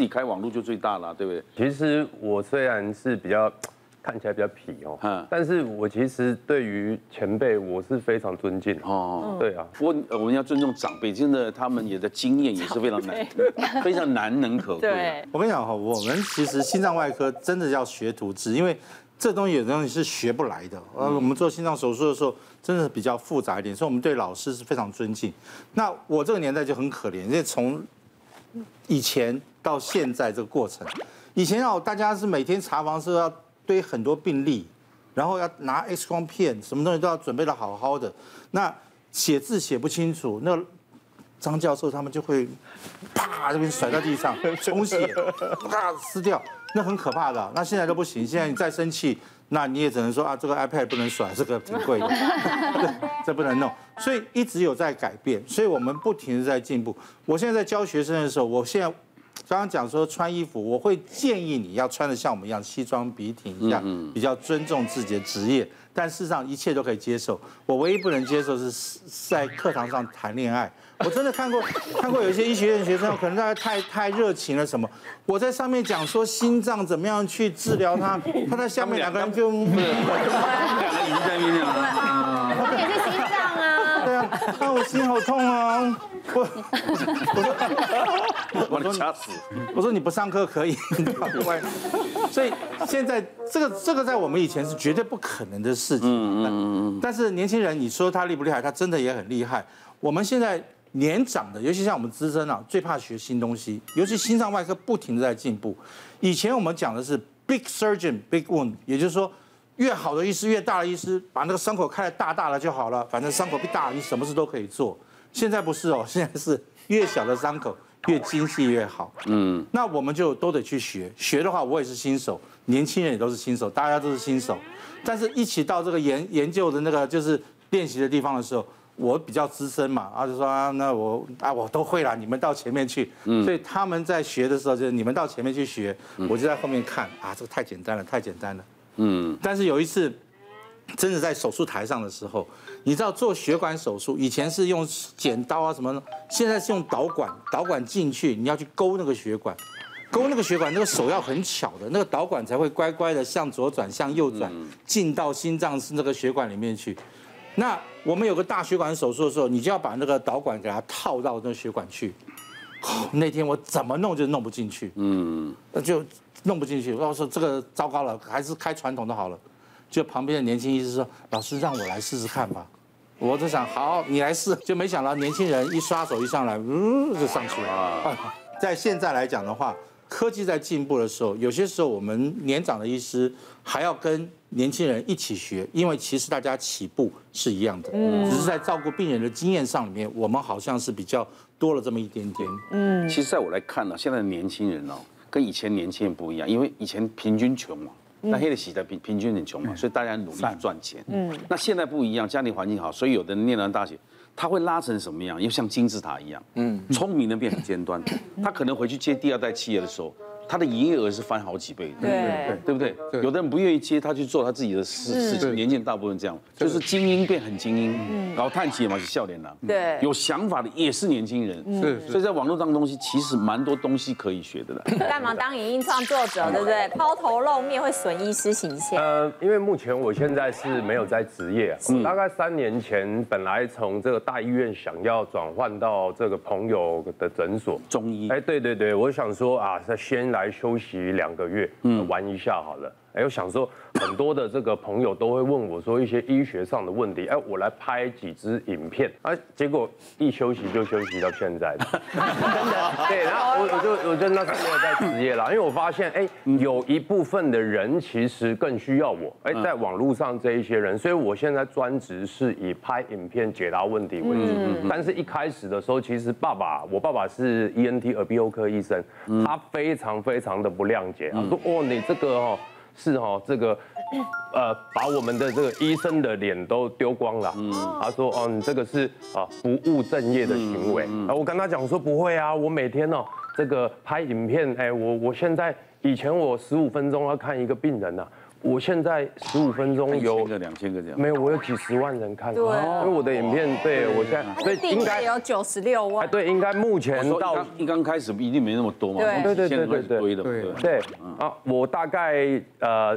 你开网络就最大了，对不对？其实我虽然是比较。看起来比较痞哦，嗯，但是我其实对于前辈我是非常尊敬哦，对啊，不过我们要尊重长辈，真的他们也的经验也是非常难，非常难能可贵。对，我跟你讲哈，我们其实心脏外科真的要学徒制，因为这东西有的东西是学不来的。呃，我们做心脏手术的时候，真的比较复杂一点，所以我们对老师是非常尊敬。那我这个年代就很可怜，因为从以前到现在这个过程，以前哦，大家是每天查房是要。堆很多病例，然后要拿 X 光片，什么东西都要准备得好好的。那写字写不清楚，那张教授他们就会啪这边甩到地上重写，啪撕掉，那很可怕的。那现在都不行，现在你再生气，那你也只能说啊，这个 iPad 不能甩，这个挺贵的，这不能弄。所以一直有在改变，所以我们不停的在进步。我现在在教学生的时候，我现在。刚刚讲说穿衣服，我会建议你要穿的像我们一样西装笔挺一样，比较尊重自己的职业。但事实上一切都可以接受。我唯一不能接受是在课堂上谈恋爱。我真的看过 看过有一些医学院学生，可能大家太太热情了什么。我在上面讲说心脏怎么样去治疗它，他在下面两个人就两个已经在酝酿了。啊。我心好痛啊。我我说我掐死，我说你不上课可以，所以现在这个这个在我们以前是绝对不可能的事情。嗯嗯嗯。但是年轻人，你说他厉不厉害？他真的也很厉害。我们现在年长的，尤其像我们资深啊，最怕学新东西。尤其心脏外科不停的在进步。以前我们讲的是 big surgeon big wound，也就是说，越好的医师越大的医师，把那个伤口开得大大的就好了。反正伤口越大，你什么事都可以做。现在不是哦，现在是越小的伤口越精细越好。嗯，那我们就都得去学。学的话，我也是新手，年轻人也都是新手，大家都是新手。但是一起到这个研研究的那个就是练习的地方的时候，我比较资深嘛，然后就说啊，那我啊我都会了，你们到前面去。嗯，所以他们在学的时候，就是你们到前面去学，我就在后面看啊，这个太简单了，太简单了。嗯，但是有一次。真的在手术台上的时候，你知道做血管手术以前是用剪刀啊什么，现在是用导管，导管进去你要去勾那个血管，勾那个血管，那个手要很巧的，那个导管才会乖乖的向左转向右转，进到心脏是那个血管里面去。那我们有个大血管手术的时候，你就要把那个导管给它套到那个血管去。那天我怎么弄就弄不进去，嗯，那就弄不进去。我说这个糟糕了，还是开传统的好了。就旁边的年轻医师说：“老师，让我来试试看吧。”我就想：“好，你来试。”就没想到年轻人一刷手一上来，嗯，就上去了。在现在来讲的话，科技在进步的时候，有些时候我们年长的医师还要跟年轻人一起学，因为其实大家起步是一样的，只是在照顾病人的经验上里面，我们好像是比较多了这么一点点。嗯，其实在我来看呢，现在的年轻人哦，跟以前年轻人不一样，因为以前平均穷嘛。那黑的洗的平平均很穷嘛，所以大家努力赚钱。嗯，那现在不一样，家庭环境好，所以有的人念完大学，他会拉成什么样？又像金字塔一样。嗯，聪明的变很尖端，他可能回去接第二代企业的时候。他的营业额是翻好几倍的，对对对不对？有的人不愿意接，他去做他自己的事事情。年轻人大部分这样，就是精英变很精英，然后叹气嘛是笑脸了。对，有想法的也是年轻人，是。所以在网络上的东西其实蛮多东西可以学的了。干嘛当影音创作者，对不对？抛头露面会损医师形象。呃，因为目前我现在是没有在职业，大概三年前本来从这个大医院想要转换到这个朋友的诊所中医。哎，对对对，我想说啊，先来。来休息两个月，嗯，玩一下好了。哎，我想说，很多的这个朋友都会问我说一些医学上的问题。哎，我来拍几支影片，啊，结果一休息就休息到现在，真的。对，然后我我就我就那时候没有在职业了，因为我发现，哎，有一部分的人其实更需要我。哎，在网络上这一些人，所以我现在专职是以拍影片解答问题为主。但是一开始的时候，其实爸爸，我爸爸是 ENT 耳鼻喉科医生，他非常非常的不谅解，他说，哦，你这个哦。是哦，这个，呃，把我们的这个医生的脸都丢光了。嗯，他说，哦，你这个是啊不务正业的行为。啊，我跟他讲说不会啊，我每天哦这个拍影片，哎，我我现在以前我十五分钟要看一个病人呐，我现在十五分钟有个两千个这样，没有，我有几十万人看。对，因为我的影片，对我现在，所以应该有九十六万。对，应该目前到一刚开始一定没那么多嘛。对对对对对对对啊，我大概呃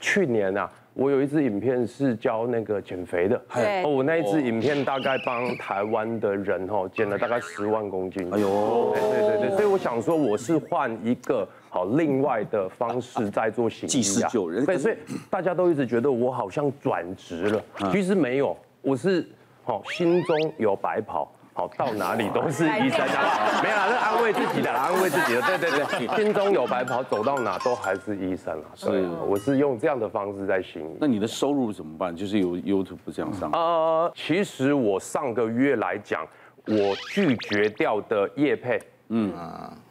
去年啊。我有一支影片是教那个减肥的，对，我那一支影片大概帮台湾的人哈减了大概十万公斤。哎呦，对对对，所以我想说我是换一个好另外的方式在做行济世救人。对，所以大家都一直觉得我好像转职了，其实没有，我是好心中有白袍。好，到哪里都是医生，没有啦，是安慰自己的，安慰自己的，对对对，心中有白袍，走到哪都还是医生啊。是，我是用这样的方式在行。那你的收入怎么办？就是有 YouTube 这样上？呃，其实我上个月来讲，我拒绝掉的业配，嗯，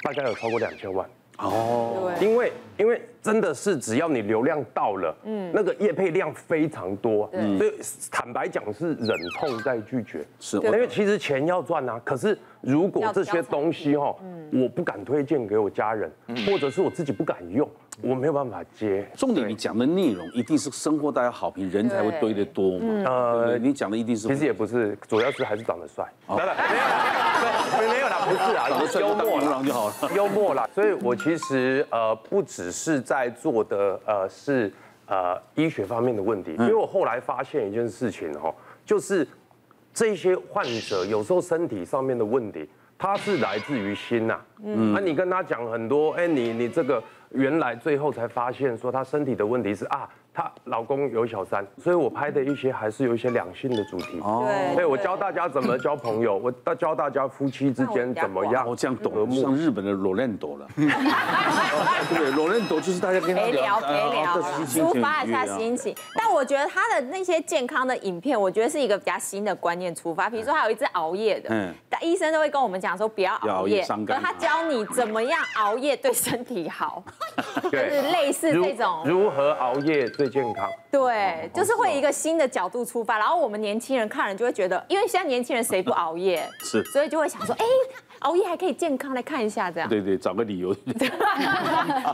大概有超过两千万。哦，因为因为真的是只要你流量到了，嗯，那个业配量非常多，嗯，所以坦白讲是忍痛在拒绝，是，因为其实钱要赚啊，可是如果这些东西哈，我不敢推荐给我家人，或者是我自己不敢用，我没有办法接。重点你讲的内容一定是生活大家好评，人才会堆得多嘛，呃，你讲的一定是，其实也不是，主要是还是长得帅，真的没有，没有啦，不是啊，幽默啦。就好了，幽默啦，所以我其实呃不只是在。在做的呃是呃医学方面的问题，因为我后来发现一件事情哦，就是这些患者有时候身体上面的问题，他是来自于心呐，嗯，那你跟他讲很多，哎，你你这个原来最后才发现说她身体的问题是啊。她老公有小三，所以我拍的一些还是有一些两性的主题。哦，对，我教大家怎么交朋友，我教大家夫妻之间怎么样。我这样懂了，像日本的罗兰朵了。对，罗兰朵就是大家跟他聊陪聊，抒发一下心情。但我觉得他的那些健康的影片，我觉得是一个比较新的观念出发。比如说，还有一只熬夜的，嗯，但医生都会跟我们讲说不要熬夜，伤肝。他教你怎么样熬夜对身体好，就是类似这种如何熬夜。最健康，对，就是会一个新的角度出发，然后我们年轻人看了就会觉得，因为现在年轻人谁不熬夜？是，所以就会想说，哎，熬夜还可以健康，来看一下这样。对对，找个理由。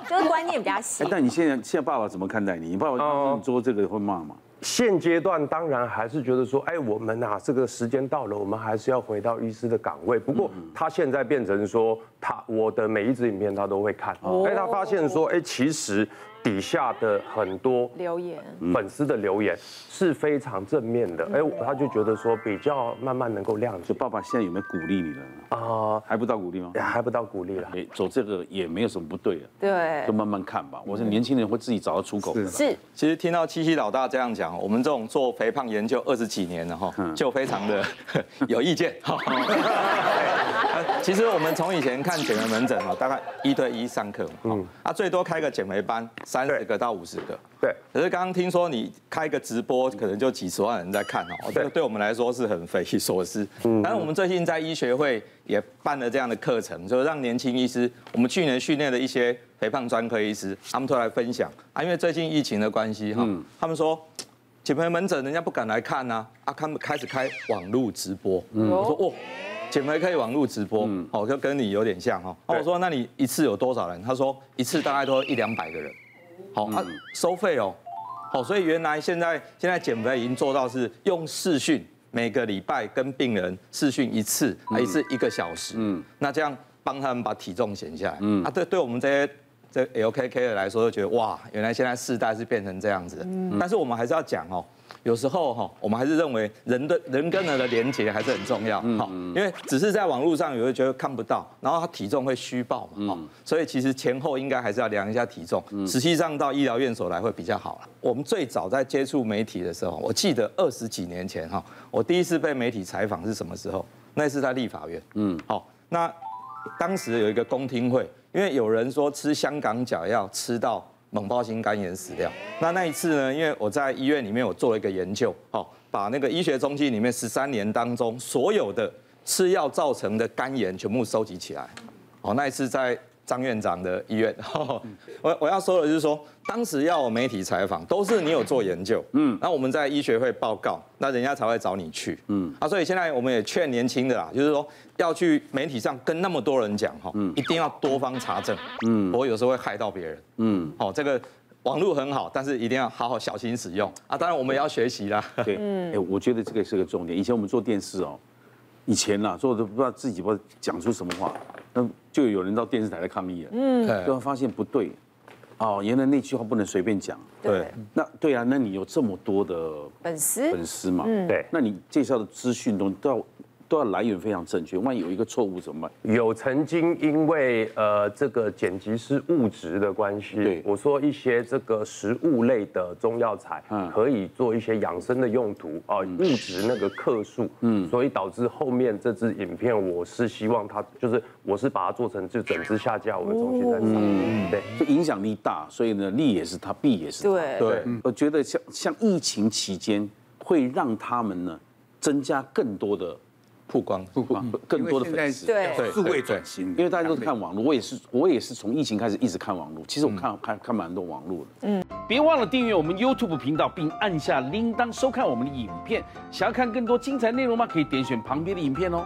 就是观念比较新。但你现在现在爸爸怎么看待你？你爸爸你做这个会骂吗？现阶段当然还是觉得说，哎，我们呐，这个时间到了，我们还是要回到医师的岗位。不过他现在变成说，他我的每一支影片他都会看，哎，他发现说，哎，其实。底下的很多留言，粉丝的留言是非常正面的，哎，他就觉得说比较慢慢能够亮。就爸爸现在有没有鼓励你了？啊，还不到鼓励吗？还不到鼓励了。哎，走这个也没有什么不对的。对，就慢慢看吧。我是年轻人会自己找到出口的。是。其实听到七七老大这样讲，我们这种做肥胖研究二十几年了哈，就非常的 有意见。其实我们从以前看减肥门诊哈，大概一对一上课嘛，嗯，啊，最多开个减肥班，三十个到五十个，对。可是刚刚听说你开个直播，可能就几十万人在看哦，这个对我们来说是很匪夷所思。嗯。但是我们最近在医学会也办了这样的课程，就是让年轻医师，我们去年训练的一些肥胖专科医师，他们都来分享啊，因为最近疫情的关系哈，他们说减肥门诊人家不敢来看呐，啊，他们开始开网络直播，嗯，我说哦。减肥可以网络直播，哦，就跟你有点像哈。我说，那你一次有多少人？他说一次大概都一两百个人。好，他，收费哦，好，所以原来现在现在减肥已经做到是用视讯，每个礼拜跟病人视讯一次，一次一个小时。嗯，那这样帮他们把体重减下来。嗯，啊，对，对我们这些这 LKK 的来说，就觉得哇，原来现在世代是变成这样子。嗯，但是我们还是要讲哦。有时候哈，我们还是认为人的人跟人的连接还是很重要哈，因为只是在网络上，有人觉得看不到，然后他体重会虚报嘛，所以其实前后应该还是要量一下体重，实际上到医疗院所来会比较好了。我们最早在接触媒体的时候，我记得二十几年前哈，我第一次被媒体采访是什么时候？那是在立法院，嗯，好，那当时有一个公听会，因为有人说吃香港脚要吃到。猛爆性肝炎死掉。那那一次呢？因为我在医院里面，我做了一个研究，好，把那个医学中心里面十三年当中所有的吃药造成的肝炎全部收集起来。哦，那一次在张院长的医院。我我要说的就是说，当时要媒体采访，都是你有做研究，嗯，那我们在医学会报告，那人家才会找你去，嗯，啊，所以现在我们也劝年轻的啦，就是说要去媒体上跟那么多人讲哈，嗯，一定要多方查证，嗯，我有时候会害到别人，嗯，好，这个网络很好，但是一定要好好小心使用。啊。当然我们也要学习啦。对，哎，我觉得这个是个重点。以前我们做电视哦，以前呐做的不知道自己不知道讲出什么话，那就有人到电视台来抗议了。嗯，就会发现不对。哦，原来那句话不能随便讲。对，那对啊，那你有这么多的粉丝粉丝嘛？对，那你介绍的资讯都都要。都要来源非常正确，万一有一个错误怎么办？有曾经因为呃这个剪辑师误植的关系，对，我说一些这个食物类的中药材，嗯，可以做一些养生的用途啊，误植那个克数，嗯，所以导致后面这支影片，我是希望它就是我是把它做成就整支下架，我们重新再上，嗯，对，就影响力大，所以呢利也是它，弊也是他，对。对，我觉得像像疫情期间会让他们呢增加更多的。曝光，曝光，更多的粉丝，对，数位转型，因为大家都是看网络，我也是，我也是从疫情开始一直看网络。其实我看看看蛮多网络的。嗯，别忘了订阅我们 YouTube 频道，并按下铃铛收看我们的影片。想要看更多精彩内容吗？可以点选旁边的影片哦。